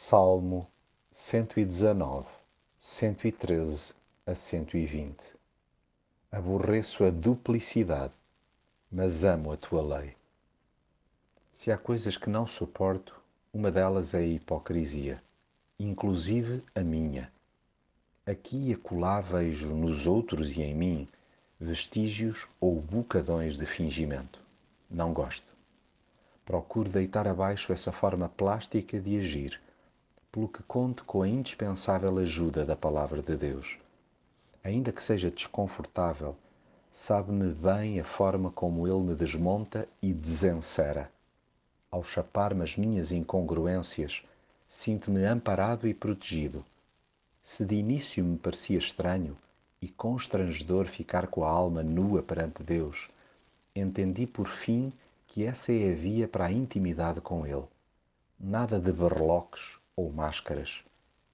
Salmo 119, 113 a 120 Aborreço a duplicidade, mas amo a tua lei. Se há coisas que não suporto, uma delas é a hipocrisia, inclusive a minha. Aqui e acolá vejo nos outros e em mim vestígios ou bocadões de fingimento. Não gosto. Procuro deitar abaixo essa forma plástica de agir pelo que conto com a indispensável ajuda da Palavra de Deus. Ainda que seja desconfortável, sabe-me bem a forma como ele me desmonta e desencera. Ao chapar-me as minhas incongruências, sinto-me amparado e protegido. Se de início me parecia estranho e constrangedor ficar com a alma nua perante Deus, entendi por fim que essa é a via para a intimidade com Ele. Nada de berloques ou máscaras.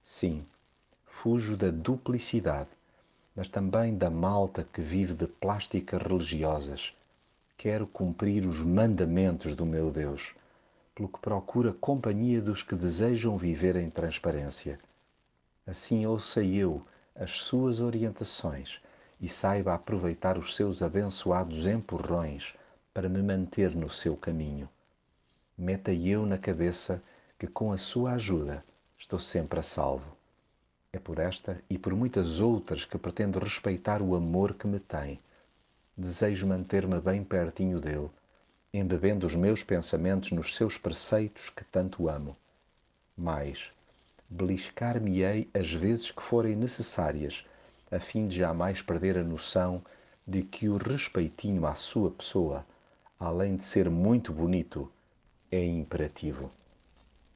Sim, fujo da duplicidade, mas também da malta que vive de plásticas religiosas. Quero cumprir os mandamentos do meu Deus, pelo que procuro a companhia dos que desejam viver em transparência. Assim ouça eu as suas orientações e saiba aproveitar os seus abençoados empurrões para me manter no seu caminho. Meta eu na cabeça que com a sua ajuda estou sempre a salvo. É por esta e por muitas outras que pretendo respeitar o amor que me tem. Desejo manter-me bem pertinho dele, embebendo os meus pensamentos nos seus preceitos que tanto amo. Mais, beliscar-me-ei as vezes que forem necessárias, a fim de jamais perder a noção de que o respeitinho à sua pessoa, além de ser muito bonito, é imperativo.